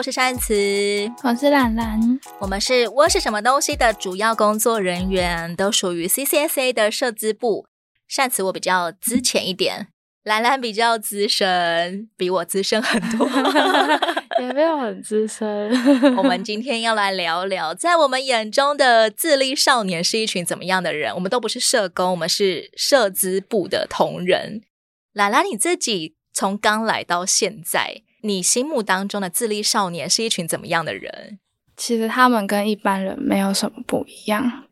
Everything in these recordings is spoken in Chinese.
我是善慈，我是兰兰，我们是我是什么东西的主要工作人员，都属于 CCSA 的社资部。善慈我比较资浅一点，兰兰比较资深，比我资深很多，也没有很资深。我们今天要来聊聊，在我们眼中的自立少年是一群怎么样的人？我们都不是社工，我们是社资部的同仁。兰兰，你自己从刚来到现在。你心目当中的自立少年是一群怎么样的人？其实他们跟一般人没有什么不一样，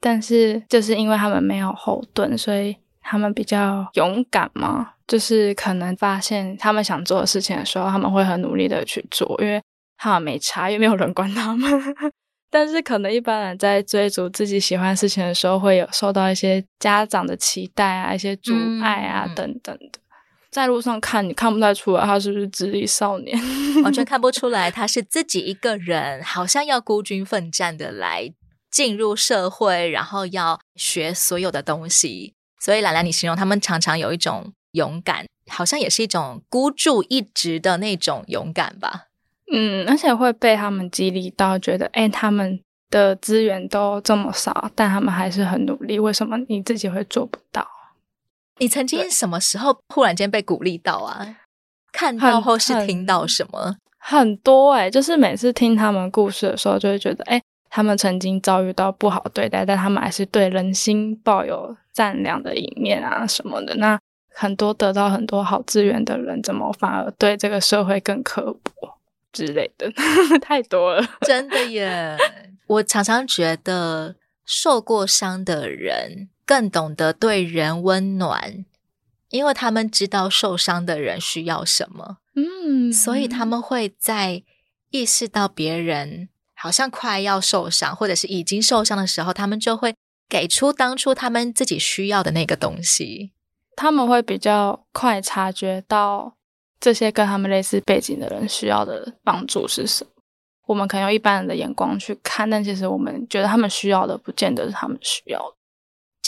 但是就是因为他们没有后盾，所以他们比较勇敢嘛。就是可能发现他们想做的事情的时候，他们会很努力的去做，因为他们没差，也没有人管他们。但是可能一般人在追逐自己喜欢的事情的时候，会有受到一些家长的期待啊，一些阻碍啊、嗯、等等的。在路上看，你看不太出来他是不是自立少年，完全看不出来他是自己一个人，好像要孤军奋战的来进入社会，然后要学所有的东西。所以兰兰，你形容他们常常有一种勇敢，好像也是一种孤注一掷的那种勇敢吧？嗯，而且会被他们激励到，觉得哎，他们的资源都这么少，但他们还是很努力，为什么你自己会做不到？你曾经什么时候忽然间被鼓励到啊？看到或是听到什么？很，很多诶，就是每次听他们故事的时候，就会觉得，诶，他们曾经遭遇到不好对待，但他们还是对人心抱有善良的一面啊什么的。那很多得到很多好资源的人，怎么反而对这个社会更刻薄之类的？太多了，真的耶！我常常觉得受过伤的人。更懂得对人温暖，因为他们知道受伤的人需要什么，嗯，所以他们会在意识到别人好像快要受伤，或者是已经受伤的时候，他们就会给出当初他们自己需要的那个东西。他们会比较快察觉到这些跟他们类似背景的人需要的帮助是什么。我们可能用一般人的眼光去看，但其实我们觉得他们需要的，不见得是他们需要的。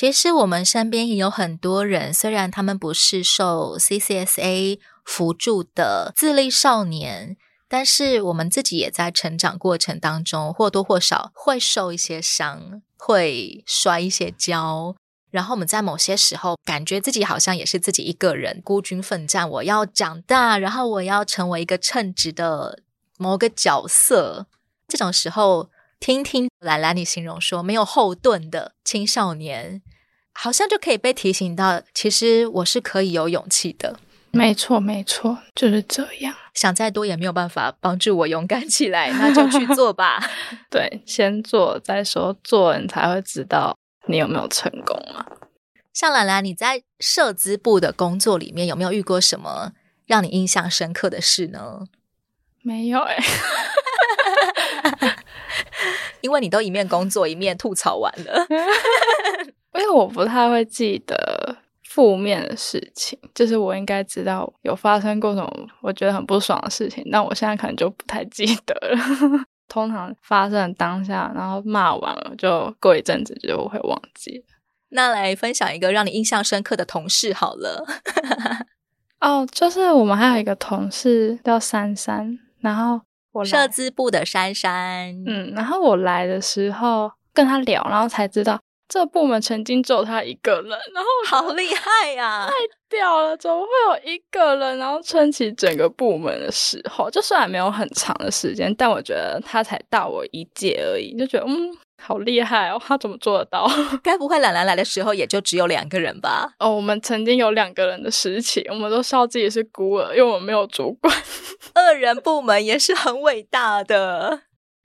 其实我们身边也有很多人，虽然他们不是受 CCSA 扶助的自立少年，但是我们自己也在成长过程当中或多或少会受一些伤，会摔一些跤。然后我们在某些时候感觉自己好像也是自己一个人孤军奋战，我要长大，然后我要成为一个称职的某个角色。这种时候。听听兰兰，你形容说没有后盾的青少年，好像就可以被提醒到，其实我是可以有勇气的。没错，没错，就是这样。想再多也没有办法帮助我勇敢起来，那就去做吧。对，先做再说，做你才会知道你有没有成功嘛。像兰兰，你在社资部的工作里面有没有遇过什么让你印象深刻的事呢？没有哎、欸。因为你都一面工作一面吐槽完了，因为我不太会记得负面的事情，就是我应该知道有发生过什么我觉得很不爽的事情，但我现在可能就不太记得了。通常发生当下，然后骂完了，就过一阵子就会忘记。那来分享一个让你印象深刻的同事好了。哦，就是我们还有一个同事叫珊珊，然后。我社资部的珊珊，嗯，然后我来的时候跟他聊，然后才知道这部门曾经只有他一个人，然后好厉害呀，太屌了！怎么会有一个人，然后撑起整个部门的时候，就虽然没有很长的时间，但我觉得他才大我一届而已，就觉得嗯。好厉害哦！他怎么做得到？该不会懒兰来的时候也就只有两个人吧？哦，我们曾经有两个人的时期，我们都笑自己是孤儿，因为我们没有主管。二人部门也是很伟大的。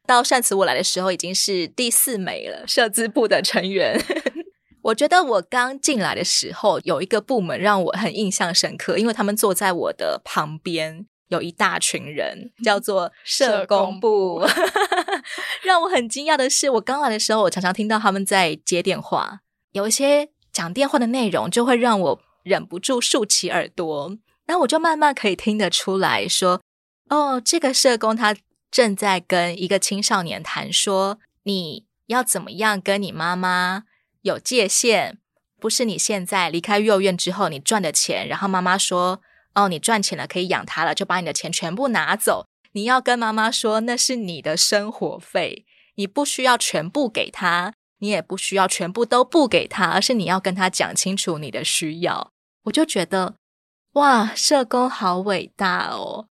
到上次我来的时候，已经是第四枚了，社资部的成员。我觉得我刚进来的时候，有一个部门让我很印象深刻，因为他们坐在我的旁边。有一大群人，叫做 社工部。工 部让我很惊讶的是，我刚来的时候，我常常听到他们在接电话，有一些讲电话的内容就会让我忍不住竖起耳朵。然后我就慢慢可以听得出来说，哦，这个社工他正在跟一个青少年谈说，你要怎么样跟你妈妈有界限，不是你现在离开幼儿园之后你赚的钱，然后妈妈说。哦，你赚钱了，可以养他了，就把你的钱全部拿走。你要跟妈妈说，那是你的生活费，你不需要全部给他，你也不需要全部都不给他，而是你要跟他讲清楚你的需要。我就觉得，哇，社工好伟大哦！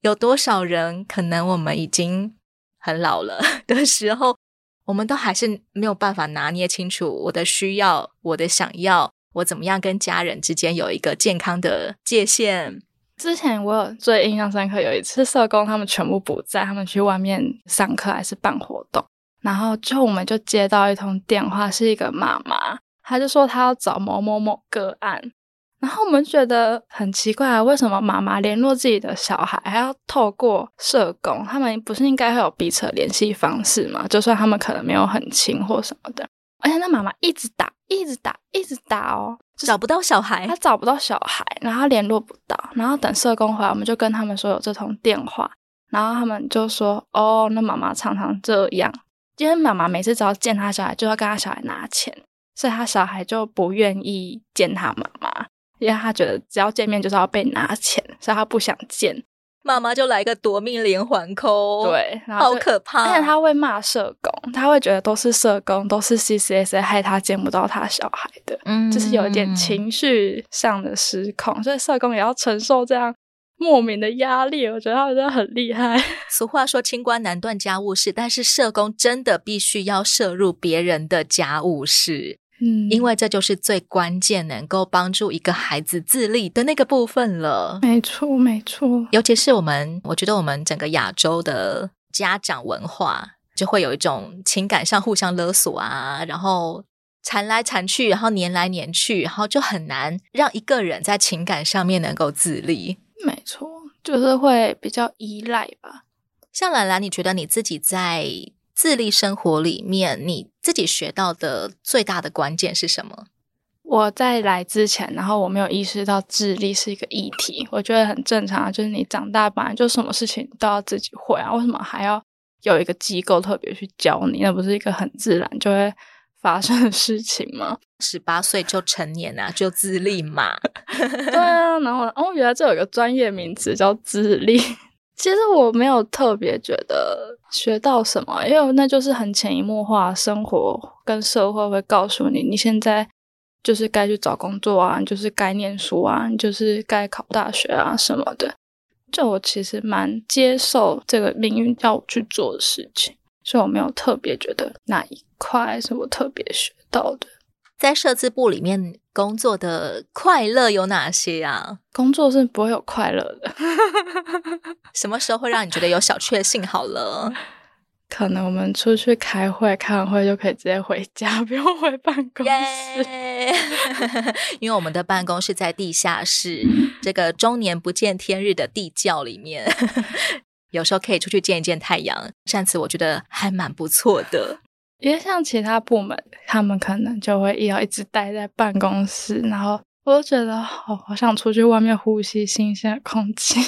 有多少人可能我们已经很老了 的时候，我们都还是没有办法拿捏清楚我的需要、我的想要，我怎么样跟家人之间有一个健康的界限。之前我有最印象深刻，有一次社工他们全部不在，他们去外面上课还是办活动，然后就我们就接到一通电话，是一个妈妈，她就说她要找某某某个案，然后我们觉得很奇怪啊，为什么妈妈联络自己的小孩还要透过社工？他们不是应该会有彼此的联系方式吗？就算他们可能没有很亲或什么的，而且那妈妈一直打，一直打，一直打哦。找不到小孩，她找不到小孩，然后他联络不到，然后等社工回来，我们就跟他们说有这通电话，然后他们就说：“哦，那妈妈常常这样，因为妈妈每次只要见他小孩，就要跟他小孩拿钱，所以他小孩就不愿意见他妈妈，因为他觉得只要见面就是要被拿钱，所以他不想见。”妈妈就来个夺命连环扣，对，好可怕。而且他会骂社工，他会觉得都是社工，都是 CCSA 害他见不到他小孩的，嗯，就是有一点情绪上的失控，所以社工也要承受这样莫名的压力。我觉得他真的很厉害。俗话说“清官难断家务事”，但是社工真的必须要涉入别人的家务事。嗯，因为这就是最关键能够帮助一个孩子自立的那个部分了。没错，没错。尤其是我们，我觉得我们整个亚洲的家长文化，就会有一种情感上互相勒索啊，然后缠来缠去，然后黏来黏去，然后就很难让一个人在情感上面能够自立。没错，就是会比较依赖吧。像兰兰，你觉得你自己在自立生活里面，你自己学到的最大的关键是什么？我在来之前，然后我没有意识到自立是一个议题，我觉得很正常啊，就是你长大本来就什么事情都要自己会啊，为什么还要有一个机构特别去教你？那不是一个很自然就会发生的事情吗？十八岁就成年啊，就自立嘛。对啊，然后哦，原来这有一个专业名词叫自立。其实我没有特别觉得学到什么，因为那就是很潜移默化，生活跟社会会告诉你，你现在就是该去找工作啊，就是该念书啊，就是该考大学啊什么的。就我其实蛮接受这个命运要我去做的事情，所以我没有特别觉得哪一块是我特别学到的。在社资部里面工作的快乐有哪些啊？工作是不会有快乐的。什么时候会让你觉得有小确幸？好了，可能我们出去开会，开完会就可以直接回家，不用回办公室。因为我们的办公室在地下室，这个终年不见天日的地窖里面，有时候可以出去见一见太阳。上次我觉得还蛮不错的。因为像其他部门，他们可能就会要一直待在办公室，然后我就觉得好，好想出去外面呼吸新鲜的空气。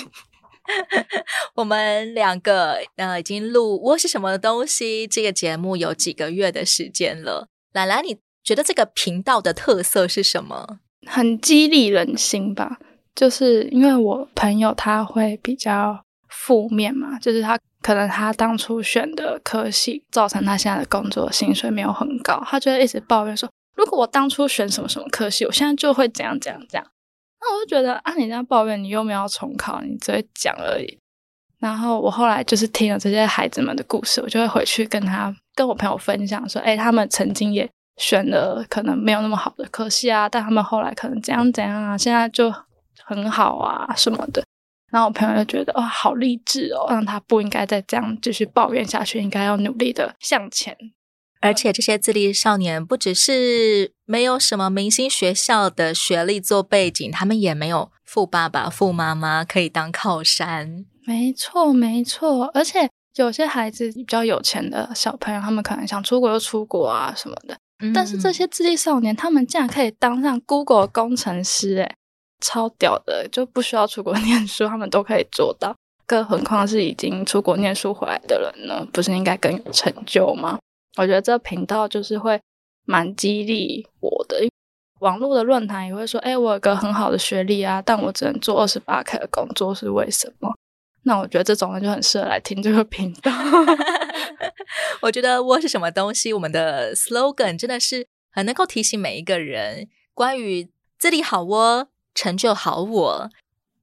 我们两个呃已经录《我是什么东西》这个节目有几个月的时间了。兰兰，你觉得这个频道的特色是什么？很激励人心吧，就是因为我朋友他会比较负面嘛，就是他。可能他当初选的科系，造成他现在的工作薪水没有很高，他就会一直抱怨说：“如果我当初选什么什么科系，我现在就会怎样怎样怎样。”那我就觉得啊，你这样抱怨，你又没有重考，你只会讲而已。然后我后来就是听了这些孩子们的故事，我就会回去跟他跟我朋友分享说：“哎，他们曾经也选了可能没有那么好的科系啊，但他们后来可能怎样怎样啊，现在就很好啊什么的。”然后我朋友就觉得哇，好励志哦，让他不应该再这样继续抱怨下去，应该要努力的向前。而且这些自立少年不只是没有什么明星学校的学历做背景，他们也没有富爸爸、富妈妈可以当靠山。没错，没错。而且有些孩子比较有钱的小朋友，他们可能想出国就出国啊什么的。嗯。但是这些自立少年，他们竟然可以当上 Google 工程师，诶超屌的，就不需要出国 念书，他们都可以做到。更何况是已经出国念书回来的人呢？不是应该更有成就吗？我觉得这频道就是会蛮激励我的。网络的论坛也会说：“哎，我有个很好的学历啊，但我只能做二十八 K 的工作，是为什么？”那我觉得这种人就很适合来听这个频道。我觉得我是什么东西，我们的 slogan 真的是很能够提醒每一个人，关于这里好我，成就好我。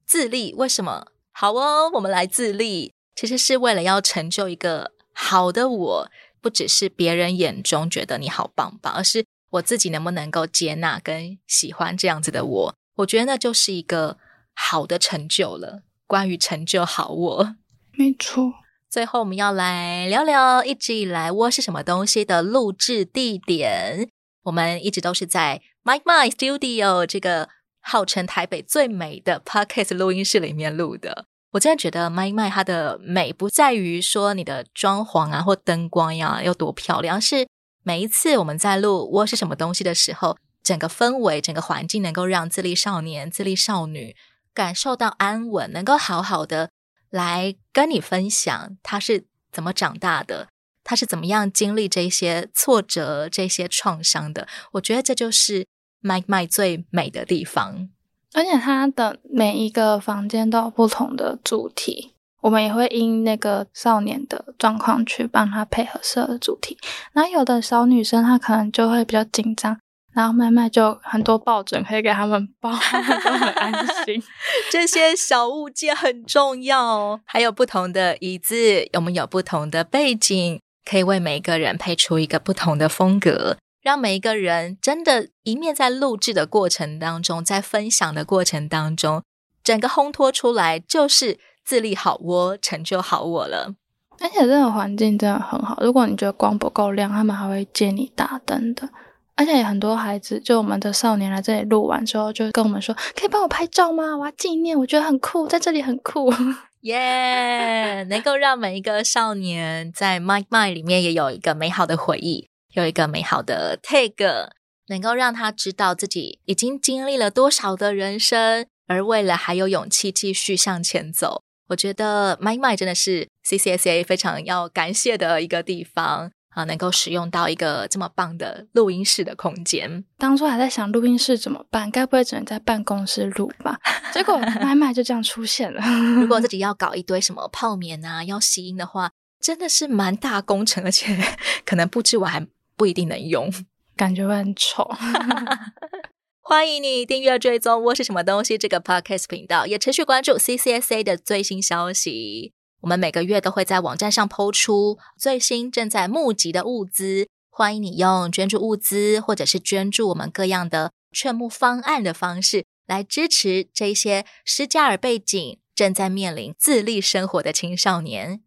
自立为什么好哦？我们来自立，其实是为了要成就一个好的我，不只是别人眼中觉得你好棒棒，而是我自己能不能够接纳跟喜欢这样子的我？我觉得那就是一个好的成就了。关于成就好我，没错。最后我们要来聊聊一直以来窝是什么东西的录制地点。我们一直都是在 Mike My Studio 这个。号称台北最美的 Podcast 录音室里面录的，我真的觉得 Micmind 它的美不在于说你的装潢啊或灯光呀有多漂亮，是每一次我们在录窝是什么东西的时候，整个氛围、整个环境能够让自立少年、自立少女感受到安稳，能够好好的来跟你分享他是怎么长大的，他是怎么样经历这些挫折、这些创伤的。我觉得这就是。Micmind 最美的地方，而且它的每一个房间都有不同的主题，我们也会因那个少年的状况去帮他配合适合的主题。然后有的小女生她可能就会比较紧张，然后 Micmind 就很多抱枕可以给他们抱，他们都很安心。这些小物件很重要，还有不同的椅子，我们有不同的背景，可以为每个人配出一个不同的风格。让每一个人真的，一面在录制的过程当中，在分享的过程当中，整个烘托出来就是自立好窝，成就好我了。而且这个环境真的很好，如果你觉得光不够亮，他们还会借你打灯的。而且很多孩子，就我们的少年来这里录完之后，就跟我们说：“可以帮我拍照吗？我要纪念，我觉得很酷，在这里很酷。”耶，能够让每一个少年在 Micmind 里面也有一个美好的回忆。有一个美好的 tag，能够让他知道自己已经经历了多少的人生，而为了还有勇气继续向前走。我觉得 Micmind 真的是 CCSA 非常要感谢的一个地方啊，能够使用到一个这么棒的录音室的空间。当初还在想录音室怎么办，该不会只能在办公室录吧？结果 Micmind 就这样出现了。如果自己要搞一堆什么泡棉啊，要吸音的话，真的是蛮大工程，而且 可能布置完还。不一定能用，感觉会很丑。欢迎你订阅追踪我是什么东西这个 podcast 频道，也持续关注 CCSA 的最新消息。我们每个月都会在网站上 po 出最新正在募集的物资，欢迎你用捐助物资或者是捐助我们各样的劝募方案的方式来支持这些施加尔背景正在面临自立生活的青少年。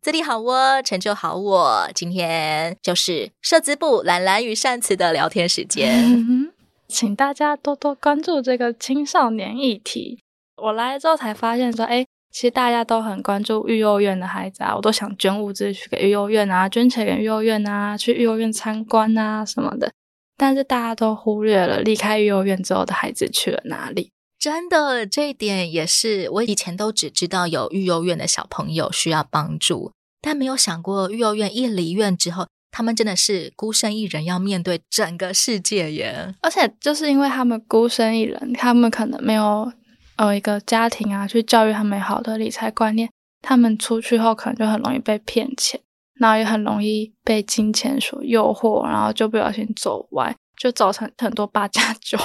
自立好窝，成就好我。今天就是社资部兰兰与善慈的聊天时间，请大家多多关注这个青少年议题。我来之后才发现说，哎，其实大家都很关注育幼院的孩子啊，我都想捐物资去给育幼院啊，捐钱给育幼院啊，去育幼院参观啊什么的。但是大家都忽略了离开育幼院之后的孩子去了哪里。真的，这一点也是我以前都只知道有育幼院的小朋友需要帮助，但没有想过育幼院一离院之后，他们真的是孤身一人要面对整个世界耶。而且就是因为他们孤身一人，他们可能没有呃一个家庭啊去教育他们好的理财观念，他们出去后可能就很容易被骗钱，然后也很容易被金钱所诱惑，然后就不小心走歪，就造成很多八加九。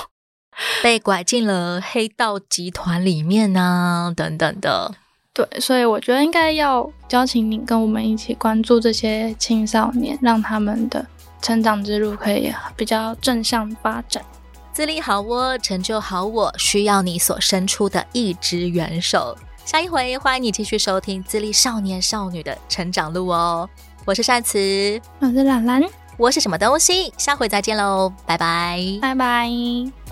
被拐进了黑道集团里面啊，等等的。对，所以我觉得应该要邀请你跟我们一起关注这些青少年，让他们的成长之路可以比较正向发展。自立好窝，成就好我，需要你所伸出的一只援手。下一回欢迎你继续收听自立少年少女的成长路哦。我是善慈，我是兰兰，我是什么东西？下回再见喽，拜拜，拜拜。